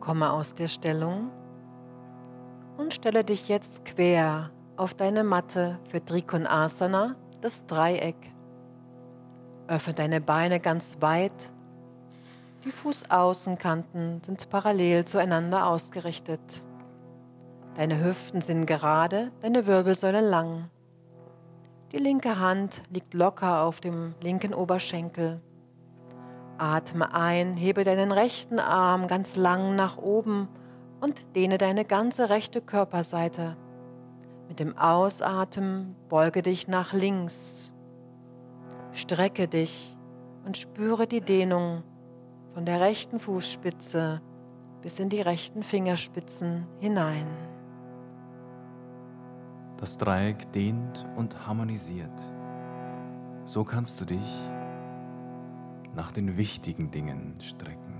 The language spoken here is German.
Komme aus der Stellung und stelle dich jetzt quer auf deine Matte für Trikonasana, das Dreieck. Öffne deine Beine ganz weit. Die Fußaußenkanten sind parallel zueinander ausgerichtet. Deine Hüften sind gerade, deine Wirbelsäule lang. Die linke Hand liegt locker auf dem linken Oberschenkel. Atme ein, hebe deinen rechten Arm ganz lang nach oben und dehne deine ganze rechte Körperseite. Mit dem Ausatmen beuge dich nach links. Strecke dich und spüre die Dehnung von der rechten Fußspitze bis in die rechten Fingerspitzen hinein. Das Dreieck dehnt und harmonisiert. So kannst du dich nach den wichtigen Dingen strecken.